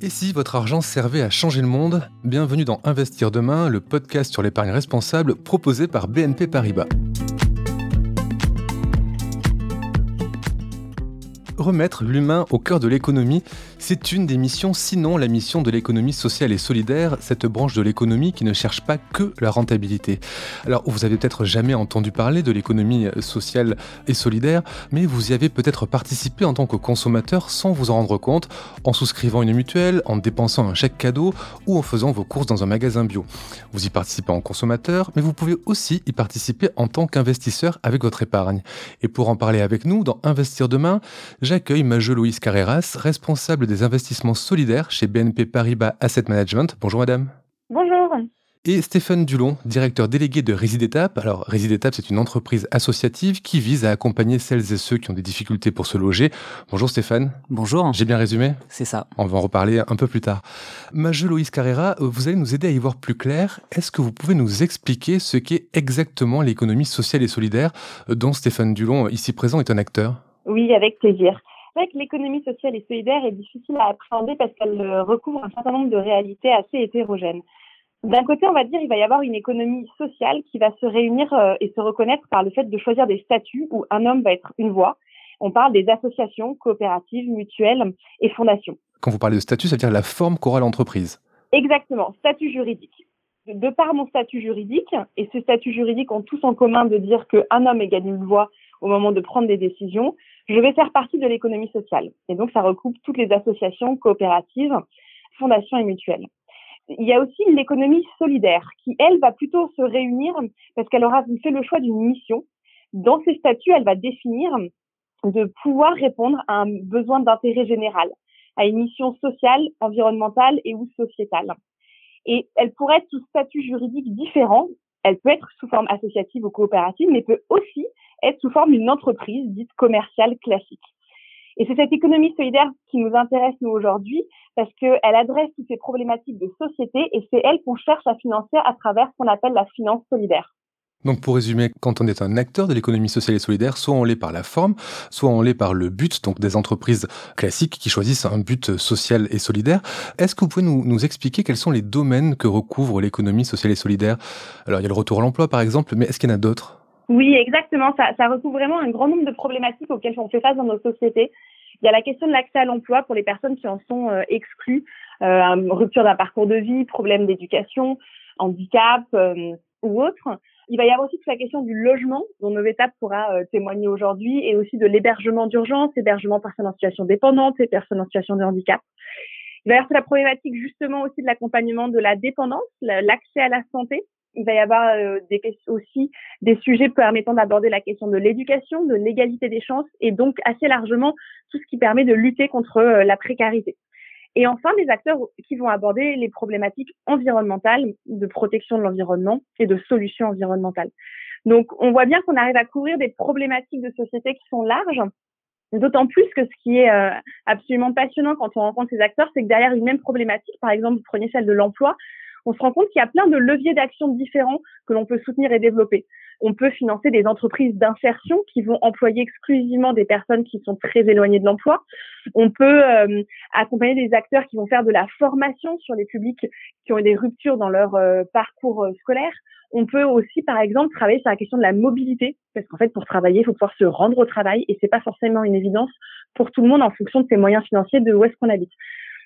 Et si votre argent servait à changer le monde Bienvenue dans Investir demain, le podcast sur l'épargne responsable proposé par BNP Paribas. Remettre l'humain au cœur de l'économie, c'est une des missions, sinon la mission de l'économie sociale et solidaire, cette branche de l'économie qui ne cherche pas que la rentabilité. Alors, vous avez peut-être jamais entendu parler de l'économie sociale et solidaire, mais vous y avez peut-être participé en tant que consommateur sans vous en rendre compte, en souscrivant une mutuelle, en dépensant un chèque cadeau ou en faisant vos courses dans un magasin bio. Vous y participez en consommateur, mais vous pouvez aussi y participer en tant qu'investisseur avec votre épargne. Et pour en parler avec nous dans Investir demain, j'accueille Majeux Louise Carreras, responsable des investissements solidaires chez BNP Paribas Asset Management. Bonjour madame. Bonjour. Et Stéphane Dulon, directeur délégué de Résidétape. Alors Résidétape, c'est une entreprise associative qui vise à accompagner celles et ceux qui ont des difficultés pour se loger. Bonjour Stéphane. Bonjour. J'ai bien résumé? C'est ça. On va en reparler un peu plus tard. Majeux Loïs Carrera, vous allez nous aider à y voir plus clair. Est-ce que vous pouvez nous expliquer ce qu'est exactement l'économie sociale et solidaire dont Stéphane Dulon, ici présent, est un acteur? Oui, avec plaisir. C'est vrai que l'économie sociale et solidaire est difficile à appréhender parce qu'elle euh, recouvre un certain nombre de réalités assez hétérogènes. D'un côté, on va dire, il va y avoir une économie sociale qui va se réunir euh, et se reconnaître par le fait de choisir des statuts où un homme va être une voix. On parle des associations, coopératives, mutuelles et fondations. Quand vous parlez de statut, ça veut dire la forme qu'aura l'entreprise. Exactement, statut juridique. De par mon statut juridique, et ce statut juridique ont tous en commun de dire qu'un homme égale une voix au moment de prendre des décisions, je vais faire partie de l'économie sociale. Et donc, ça recoupe toutes les associations, coopératives, fondations et mutuelles. Il y a aussi l'économie solidaire qui, elle, va plutôt se réunir parce qu'elle aura fait le choix d'une mission. Dans ses statuts, elle va définir de pouvoir répondre à un besoin d'intérêt général, à une mission sociale, environnementale et ou sociétale. Et elle pourrait être sous statut juridique différent. Elle peut être sous forme associative ou coopérative, mais peut aussi être sous forme d'une entreprise dite commerciale classique. Et c'est cette économie solidaire qui nous intéresse, nous, aujourd'hui, parce qu'elle adresse toutes ces problématiques de société et c'est elle qu'on cherche à financer à travers ce qu'on appelle la finance solidaire. Donc pour résumer, quand on est un acteur de l'économie sociale et solidaire, soit on l'est par la forme, soit on l'est par le but, donc des entreprises classiques qui choisissent un but social et solidaire. Est-ce que vous pouvez nous, nous expliquer quels sont les domaines que recouvre l'économie sociale et solidaire? Alors il y a le retour à l'emploi par exemple, mais est-ce qu'il y en a d'autres? Oui, exactement. Ça, ça recouvre vraiment un grand nombre de problématiques auxquelles on fait face dans nos sociétés. Il y a la question de l'accès à l'emploi pour les personnes qui en sont euh, exclues, euh, rupture d'un parcours de vie, problème d'éducation, handicap euh, ou autre. Il va y avoir aussi toute la question du logement, dont Novetap pourra euh, témoigner aujourd'hui, et aussi de l'hébergement d'urgence, hébergement personnes en situation dépendante et personnes en situation de handicap. Il va y avoir toute la problématique justement aussi de l'accompagnement de la dépendance, l'accès à la santé, il va y avoir euh, aussi des sujets permettant d'aborder la question de l'éducation, de l'égalité des chances et donc assez largement tout ce qui permet de lutter contre euh, la précarité. Et enfin, des acteurs qui vont aborder les problématiques environnementales, de protection de l'environnement et de solutions environnementales. Donc, on voit bien qu'on arrive à couvrir des problématiques de société qui sont larges, D'autant plus que ce qui est euh, absolument passionnant quand on rencontre ces acteurs, c'est que derrière une même problématique, par exemple, vous prenez celle de l'emploi, on se rend compte qu'il y a plein de leviers d'action différents que l'on peut soutenir et développer. On peut financer des entreprises d'insertion qui vont employer exclusivement des personnes qui sont très éloignées de l'emploi. On peut euh, accompagner des acteurs qui vont faire de la formation sur les publics qui ont eu des ruptures dans leur euh, parcours euh, scolaire. On peut aussi, par exemple, travailler sur la question de la mobilité, parce qu'en fait, pour travailler, il faut pouvoir se rendre au travail, et c'est pas forcément une évidence pour tout le monde en fonction de ses moyens financiers, de où est-ce qu'on habite.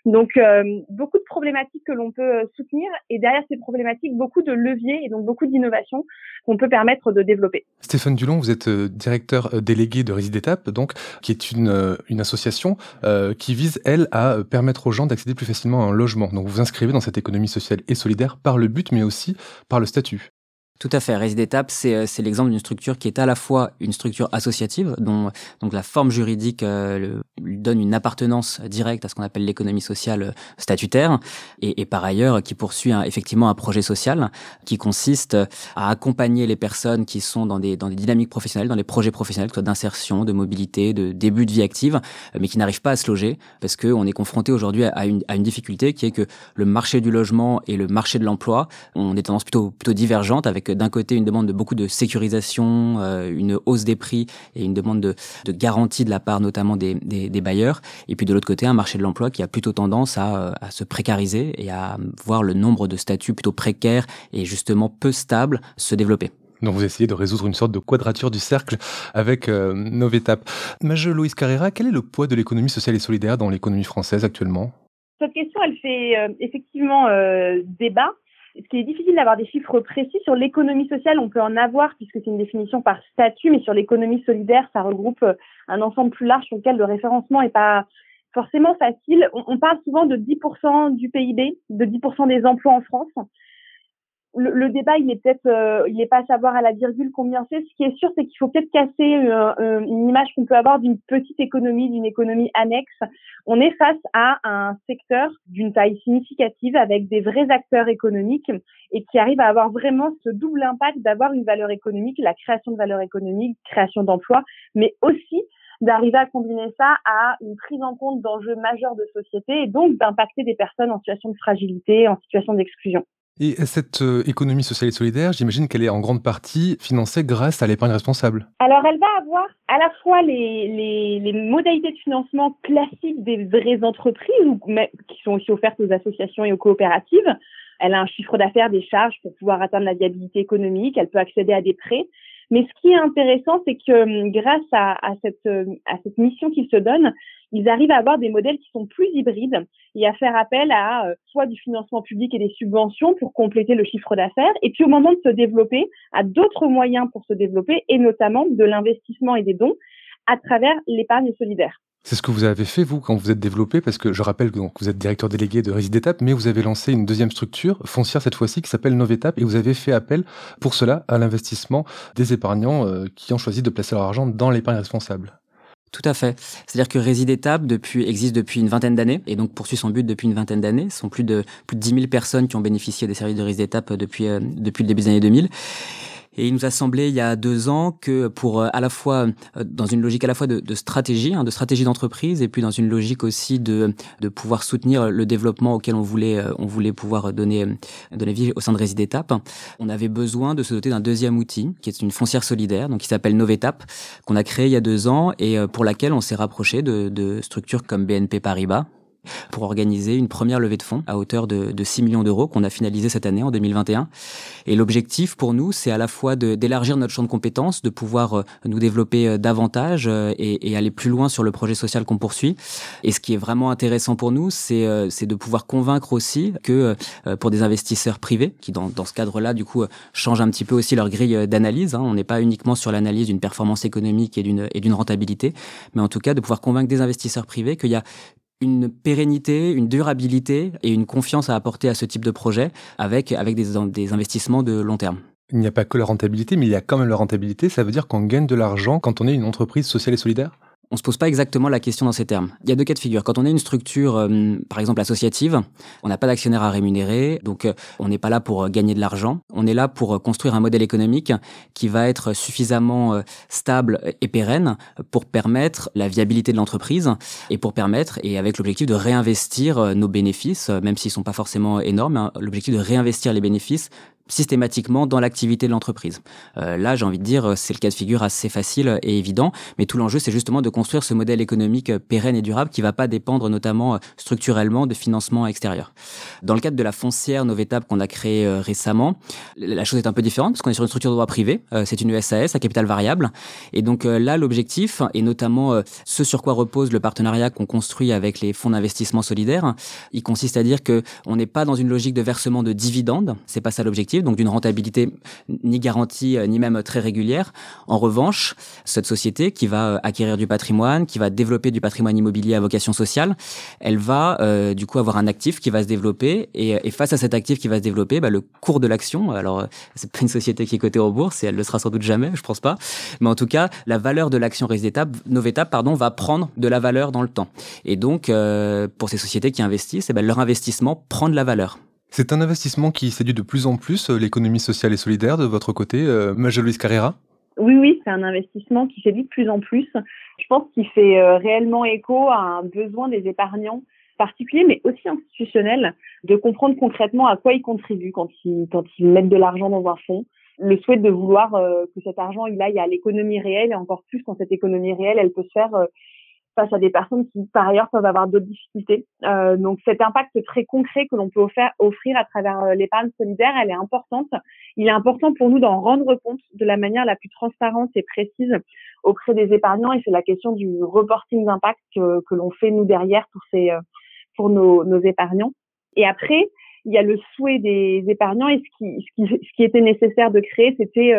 Donc, euh, beaucoup de problématiques que l'on peut euh, soutenir et derrière ces problématiques, beaucoup de leviers et donc beaucoup d'innovations qu'on peut permettre de développer. Stéphane Dulon, vous êtes euh, directeur délégué de Résidétape, donc, qui est une, une association qui vise, elle, à permettre aux gens d'accéder plus facilement à un logement. Donc, vous vous inscrivez dans cette économie sociale et solidaire par le but, mais aussi par le statut. Tout à fait. Résidétape, euh, c'est l'exemple d'une structure qui est à la fois une structure associative, dont donc la forme juridique euh, lui donne une appartenance directe à ce qu'on appelle l'économie sociale euh, statutaire, et, et, par ailleurs qui poursuit effectivement un projet social qui consiste à accompagner les personnes qui sont dans des, dans des dynamiques professionnelles, dans des projets professionnels, que ce soit d'insertion, de mobilité, de début de vie active, mais qui n'arrivent pas à se loger parce qu'on est confronté aujourd'hui à une, à une difficulté qui est que le marché du logement et le marché de l'emploi ont des tendances plutôt, plutôt divergentes avec avec d'un côté une demande de beaucoup de sécurisation, une hausse des prix et une demande de, de garantie de la part notamment des, des, des, bailleurs, et puis de l'autre côté un marché de l'emploi qui a plutôt tendance à, à se précariser et à voir le nombre de statuts plutôt précaires et justement peu stables se développer. Donc vous essayez de résoudre une sorte de quadrature du cercle avec euh, Novetap. Major Louise Carrera, quel est le poids de l'économie sociale et solidaire dans l'économie française actuellement? Cette question, elle fait euh, effectivement euh, débat. Ce qui est difficile d'avoir des chiffres précis sur l'économie sociale, on peut en avoir puisque c'est une définition par statut, mais sur l'économie solidaire, ça regroupe euh, un ensemble plus large sur lequel le référencement n'est pas forcément facile. On, on, parle souvent de 10% du PIB, de 10% des emplois en France le, le, débat, il est peut-être, euh, il n'est pas à savoir à la virgule combien c'est. Ce qui est sûr, c'est qu'il faut peut-être casser euh, euh, une image qu'on peut avoir d'une petite économie, d'une économie annexe. On est face à un secteur d'une taille significative avec des vrais acteurs économiques et qui arrive à avoir vraiment ce double impact d'avoir une valeur économique, la création de valeur économique, création d'emplois, mais aussi d'arriver à combiner ça à une prise en compte d'enjeux majeurs de société et donc d'impacter des personnes en situation de fragilité, en situation d'exclusion. Et cette euh, économie sociale et solidaire, j'imagine qu'elle est en grande partie financée grâce à l'épargne responsable. Alors, elle va avoir à la fois les, les, les modalités de financement classiques des vraies entreprises, ou, mais, qui sont aussi offertes aux associations et aux coopératives. Elle a un chiffre d'affaires, des charges pour pouvoir atteindre la viabilité économique. Elle peut accéder à des prêts. Mais ce qui est intéressant, c'est que hum, grâce à, à, cette, hum, à cette mission qu'ils se donnent, ils arrivent à avoir des modèles qui sont plus hybrides et à faire appel à euh, soit du financement public et des subventions pour compléter le chiffre d'affaires, et puis au moment de se développer, à d'autres moyens pour se développer, et notamment de l'investissement et des dons à travers l'épargne solidaire. C'est ce que vous avez fait, vous, quand vous êtes développé, parce que je rappelle que vous êtes directeur délégué de Résidétape, mais vous avez lancé une deuxième structure, foncière cette fois-ci, qui s'appelle Novetap, et vous avez fait appel pour cela à l'investissement des épargnants euh, qui ont choisi de placer leur argent dans l'épargne responsable. Tout à fait. C'est-à-dire que Résidétape depuis, existe depuis une vingtaine d'années et donc poursuit son but depuis une vingtaine d'années. Ce sont plus de, plus de 10 000 personnes qui ont bénéficié des services de Résidétape depuis, euh, depuis le début des années 2000. Et il nous a semblé il y a deux ans que pour euh, à la fois euh, dans une logique à la fois de, de stratégie, hein, de stratégie d'entreprise, et puis dans une logique aussi de, de pouvoir soutenir le développement auquel on voulait on voulait pouvoir donner donner vie au sein de Résidétape, on avait besoin de se doter d'un deuxième outil qui est une foncière solidaire, donc qui s'appelle Novetap, qu'on a créé il y a deux ans et pour laquelle on s'est rapproché de, de structures comme BNP Paribas, pour organiser une première levée de fonds à hauteur de, de 6 millions d'euros qu'on a finalisé cette année en 2021. Et l'objectif pour nous, c'est à la fois d'élargir notre champ de compétences, de pouvoir euh, nous développer euh, davantage euh, et, aller plus loin sur le projet social qu'on poursuit. Et ce qui est vraiment intéressant pour nous, c'est de pouvoir convaincre aussi que pour des investisseurs privés, qui dans, dans ce cadre-là, du coup, changent un petit peu aussi leur grille d'analyse, hein, on n'est pas uniquement sur l'analyse d'une performance économique et d'une rentabilité, mais en tout cas de pouvoir convaincre des investisseurs privés qu'il y a une pérennité, une durabilité et une confiance à apporter à ce type de projet avec, avec des, des investissements de long terme. Il n'y a pas que la rentabilité, mais il y a quand même la rentabilité. Ça veut dire qu'on gagne de l'argent quand on est une entreprise sociale et solidaire? On se pose pas exactement la question dans ces termes. Il y a deux cas de figure. Quand on est une structure, euh, par exemple associative, on n'a pas d'actionnaire à rémunérer, donc euh, on n'est pas là pour euh, gagner de l'argent. On est là pour construire un modèle économique qui va être suffisamment stable et pérenne pour permettre la viabilité de l'entreprise et pour permettre, et avec l'objectif de réinvestir nos bénéfices, même s'ils sont pas forcément énormes, hein, l'objectif de réinvestir les bénéfices systématiquement dans l'activité de l'entreprise. Euh, là, j'ai envie de dire, c'est le cas de figure assez facile et évident, mais tout l'enjeu, c'est justement de construire ce modèle économique pérenne et durable qui va pas dépendre notamment euh, structurellement de financement extérieur. Dans le cadre de la foncière Novetap qu'on a créée euh, récemment, la chose est un peu différente parce qu'on est sur une structure de droit privé, euh, c'est une SAS à capital variable, et donc euh, là, l'objectif, et notamment euh, ce sur quoi repose le partenariat qu'on construit avec les fonds d'investissement solidaires, il consiste à dire que on n'est pas dans une logique de versement de dividendes, c'est pas ça l'objectif donc d'une rentabilité ni garantie euh, ni même très régulière. En revanche, cette société qui va euh, acquérir du patrimoine, qui va développer du patrimoine immobilier à vocation sociale, elle va euh, du coup avoir un actif qui va se développer et, et face à cet actif qui va se développer, bah, le cours de l'action, alors c'est pas une société qui est cotée en bourse et elle le sera sans doute jamais, je pense pas, mais en tout cas la valeur de l'action Résidéta, Noveta, pardon, va prendre de la valeur dans le temps. Et donc euh, pour ces sociétés qui investissent, eh ben, leur investissement prend de la valeur. C'est un investissement qui séduit de plus en plus euh, l'économie sociale et solidaire de votre côté, euh, Carrera? Oui, oui, c'est un investissement qui séduit de plus en plus. Je pense qu'il fait euh, réellement écho à un besoin des épargnants particuliers, mais aussi institutionnels, de comprendre concrètement à quoi ils contribuent quand ils, mettent de l'argent dans un fonds, le souhait de vouloir que cet argent il aille à l'économie réelle et encore plus quand cette économie réelle elle peut se faire face à des personnes qui, par ailleurs, peuvent avoir d'autres difficultés. Euh, donc, cet impact très concret que l'on peut offrir, offrir à travers euh, l'épargne solidaire, elle est importante. Il est important pour nous d'en rendre compte de la manière la plus transparente et précise auprès des épargnants. Et c'est la question du reporting d'impact que, l'on fait, nous, derrière, pour, ces, euh, pour nos, épargnants. Et après, il y a le souhait des épargnants et ce qui, était nécessaire de créer, c'était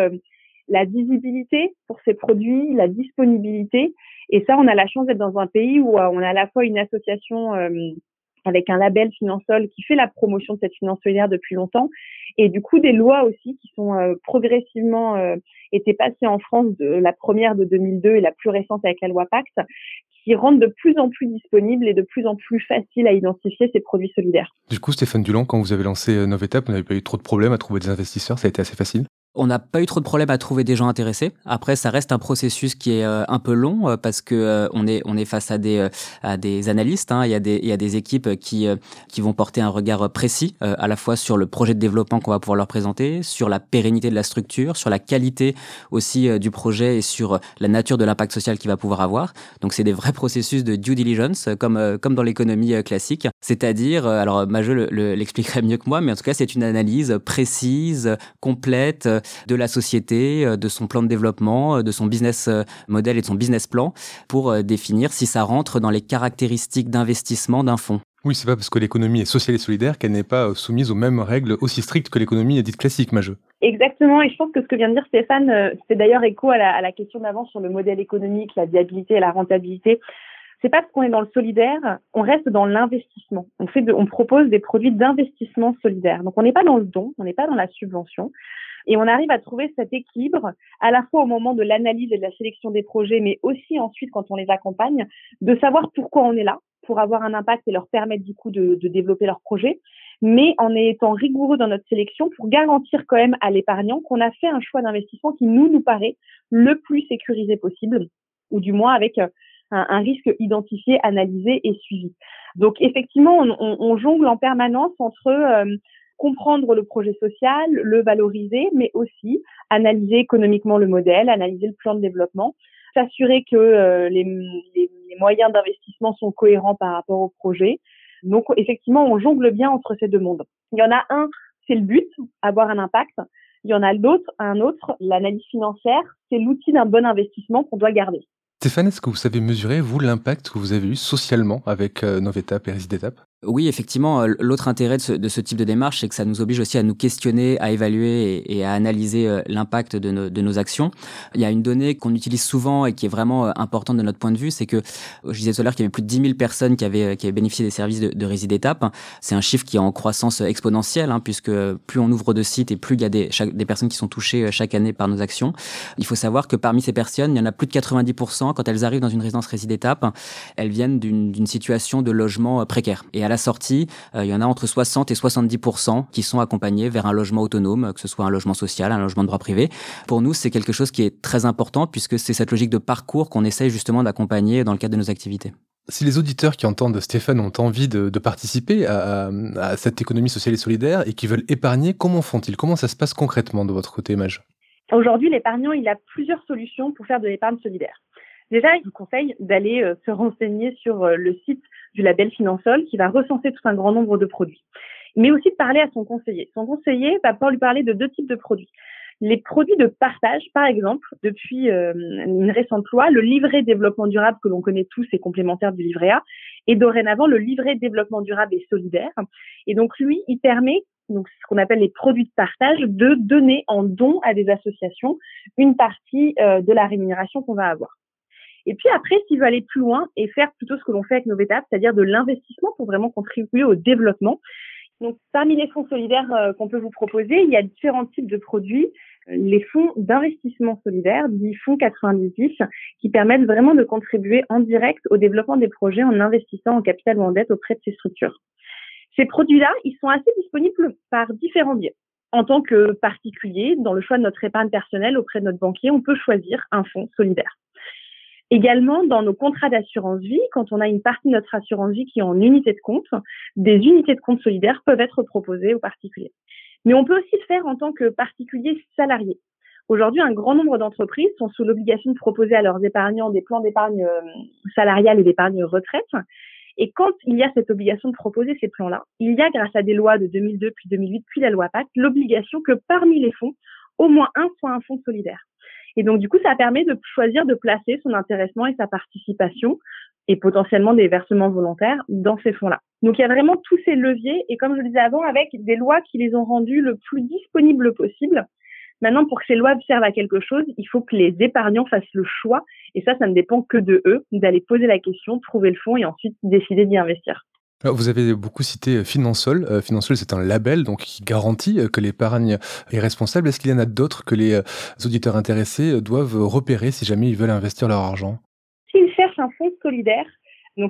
la visibilité pour ces produits, la disponibilité. Et ça, on a la chance d'être dans un pays où euh, on a à la fois une association euh, avec un label Finansol qui fait la promotion de cette finance solidaire depuis longtemps, et du coup des lois aussi qui sont euh, progressivement été passées en France, de la première de 2002 et la plus récente avec la loi Pacte, qui rendent de plus en plus disponibles et de plus en plus faciles à identifier ces produits solidaires. Du coup, Stéphane Dulon, quand vous avez lancé Novetap, vous n'avez pas eu trop de problèmes à trouver des investisseurs, ça a été assez facile? On n'a pas eu trop de problèmes à trouver des gens intéressés. Après, ça reste un processus qui est euh, un peu long euh, parce que euh, on est on est face à des à des analystes. Hein. Il y a des il y a des équipes qui qui vont porter un regard précis à la fois sur le projet de développement qu'on va pouvoir leur présenter, sur la pérennité de la structure, sur la qualité aussi du projet et sur la nature de l'impact social qu'il va pouvoir avoir. Donc, c'est des vrais processus de due diligence comme comme dans l'économie classique. C'est-à-dire, alors Majeux l'expliquerait mieux que moi, mais en tout cas, c'est une analyse précise, complète de la société, euh, de son plan de développement, euh, de son business euh, model et de son business plan pour définir si ça rentre dans les caractéristiques d'investissement d'un fonds. Oui, c'est pas parce que l'économie est sociale et solidaire qu'elle n'est pas soumise aux mêmes règles aussi strictes que l'économie dite classique, Majeux. Exactement, et je pense que ce que vient de dire Stéphane, c'est d'ailleurs écho à la, à la question d'avant sur le modèle économique, la viabilité et la rentabilité c'est pas parce qu'on est dans le solidaire, on reste dans l'investissement. On fait, on propose des produits d'investissement solidaire. Donc on n'est pas dans le don, on n'est pas dans la subvention. Et on arrive à trouver cet équilibre à la fois au moment de l'analyse et de la sélection des projets, mais aussi ensuite quand on les accompagne, de savoir pourquoi on est là, pour avoir un impact et leur permettre du coup de, de développer leur projet, mais en étant rigoureux dans notre sélection pour garantir quand même à l'épargnant qu'on a fait un choix d'investissement qui nous nous paraît le plus sécurisé possible, ou du moins avec un, un risque identifié, analysé et suivi. Donc effectivement, on jongle en permanence entre euh, comprendre le projet social, le valoriser, mais aussi analyser économiquement le modèle, analyser le plan de développement, s'assurer que euh, les, moyens d'investissement sont cohérents par rapport au projet. Donc effectivement, on jongle bien entre ces deux mondes. Il y en a un, c'est le but, avoir un impact. Il y en a l'autre, un autre, l'analyse financière, c'est l'outil d'un bon investissement qu'on doit garder. Stéphane, est-ce que vous savez mesurer, vous, l'impact que vous avez eu socialement avec euh, et Résidétape oui, effectivement, euh, l'autre intérêt de ce, type de démarche, c'est que ça nous oblige aussi à nous questionner, à évaluer et, à analyser euh, l'impact de, nos, actions. Il y a une donnée qu'on utilise souvent et qui est vraiment euh, importante de notre point de vue, c'est que je disais tout à l'heure qu'il y avait plus de 10 000 personnes qui avaient, bénéficié des services de, de Résidétape. C'est un chiffre qui est en croissance exponentielle, hein, puisque plus on ouvre de sites et plus il y a des, personnes qui sont touchées chaque année par nos actions. Il faut savoir que parmi ces personnes, il y en a plus de 90%, quand elles arrivent dans une résidence Résidétape, elles viennent d'une situation de logement précaire. La sortie, euh, il y en a entre 60 et 70 qui sont accompagnés vers un logement autonome, que ce soit un logement social, un logement de droit privé. Pour nous, c'est quelque chose qui est très important puisque c'est cette logique de parcours qu'on essaye justement d'accompagner dans le cadre de nos activités. Si les auditeurs qui entendent Stéphane ont envie de, participer à, à, cette économie sociale et solidaire et qui veulent épargner, comment font-ils? Comment ça se passe concrètement de votre côté, Mage Aujourd'hui, l'épargnant, il a plusieurs solutions pour faire de l'épargne solidaire. Déjà, je vous conseille d'aller euh, se renseigner sur euh, le site du label Finansol qui va recenser tout un grand nombre de produits. Mais aussi de parler à son conseiller. Son conseiller va pouvoir lui parler de deux types de produits. Les produits de partage, par exemple, depuis euh, une récente loi, le livret développement durable que l'on connaît tous est complémentaire du livret A, et dorénavant le livret développement durable est solidaire. Et donc lui, il permet donc ce qu'on appelle les produits de partage, de donner en don à des associations une partie de la rémunération qu'on va avoir. Et puis après, s'il veut aller plus loin et faire plutôt ce que l'on fait avec nos étapes, c'est-à-dire de l'investissement pour vraiment contribuer au développement. Donc, parmi les fonds solidaires euh, qu'on peut vous proposer, il y a différents types de produits. Les fonds d'investissement solidaire, dits fonds 90, qui permettent vraiment de contribuer en direct au développement des projets en investissant en capital ou en dette auprès de ces structures. Ces produits-là, ils sont assez disponibles par différents biais. En tant que particulier, dans le choix de notre épargne personnelle auprès de notre banquier, on peut choisir un fonds solidaire. Également, dans nos contrats d'assurance vie, quand on a une partie de notre assurance vie qui est en unité de compte, des unités de compte solidaires peuvent être proposées aux particuliers. Mais on peut aussi le faire en tant que particulier salarié. Aujourd'hui, un grand nombre d'entreprises sont sous l'obligation de proposer à leurs épargnants des plans d'épargne euh, salariale et d'épargne retraite. Et quand il y a cette obligation de proposer ces plans-là, il y a, grâce à des lois de 2002 puis 2008 puis la loi Pacte, l'obligation que parmi les fonds, au moins un soit un fonds solidaire. Et donc, du coup, ça permet de choisir de placer son intéressement et sa participation et potentiellement des versements volontaires dans ces fonds-là. Donc, il y a vraiment tous ces leviers et comme je le disais avant, avec des lois qui les ont rendus le plus disponibles possible. Maintenant, pour que ces lois servent à quelque chose, il faut que les épargnants fassent le choix. Et ça, ça ne dépend que de eux, d'aller poser la question, trouver le fonds et ensuite décider d'y investir. Vous avez beaucoup cité euh, Finansol. Euh, Finansol, c'est un label donc qui garantit euh, que l'épargne est responsable. Est-ce qu'il y en a d'autres que les auditeurs intéressés doivent repérer si jamais ils veulent investir leur argent? S'ils cherchent un fonds solidaire,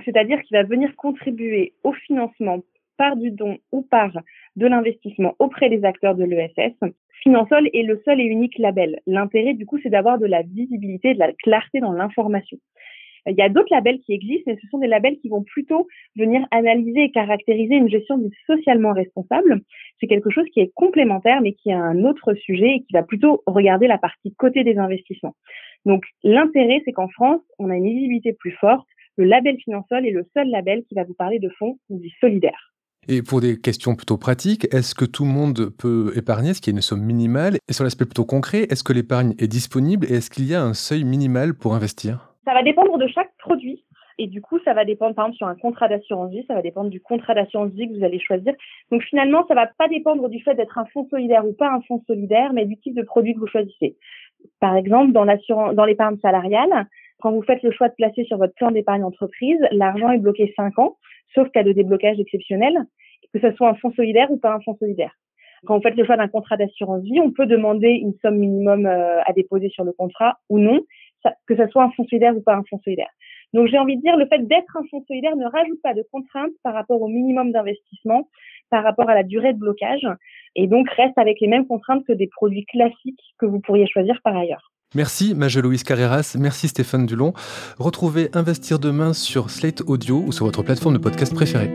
c'est-à-dire qu'il va venir contribuer au financement par du don ou par de l'investissement auprès des acteurs de l'ESS, Finansol est le seul et unique label. L'intérêt, du coup, c'est d'avoir de la visibilité, de la clarté dans l'information. Il y a d'autres labels qui existent, mais ce sont des labels qui vont plutôt venir analyser et caractériser une gestion socialement responsable. C'est quelque chose qui est complémentaire, mais qui a un autre sujet et qui va plutôt regarder la partie côté des investissements. Donc, l'intérêt, c'est qu'en France, on a une visibilité plus forte. Le label Finansol est le seul label qui va vous parler de fonds dits solidaires. Et pour des questions plutôt pratiques, est-ce que tout le monde peut épargner Est-ce qu'il y a une somme minimale? Et sur l'aspect plutôt concret, est-ce que l'épargne est disponible et est-ce qu'il y a un seuil minimal pour investir? Ça va dépendre de chaque produit. Et du coup, ça va dépendre, par exemple, sur un contrat d'assurance vie, ça va dépendre du contrat d'assurance vie que vous allez choisir. Donc finalement, ça va pas dépendre du fait d'être un fonds solidaire ou pas un fonds solidaire, mais du type de produit que vous choisissez. Par exemple, dans dans l'épargne salariale, quand vous faites le choix de placer sur votre plan d'épargne entreprise, l'argent est bloqué 5 ans, sauf cas de déblocage exceptionnel, que ce soit un fonds solidaire ou pas un fonds solidaire. Quand vous faites le choix d'un contrat d'assurance vie, on peut demander une somme minimum euh, à déposer sur le contrat ou non, que ce soit un fonds solidaire ou pas un fonds solidaire. Donc j'ai envie de dire, le fait d'être un fonds solidaire ne rajoute pas de contraintes par rapport au minimum d'investissement, par rapport à la durée de blocage, et donc reste avec les mêmes contraintes que des produits classiques que vous pourriez choisir par ailleurs. Merci Maje-Louise Carreras, merci Stéphane Dulon. Retrouvez Investir demain sur Slate Audio ou sur votre plateforme de podcast préférée.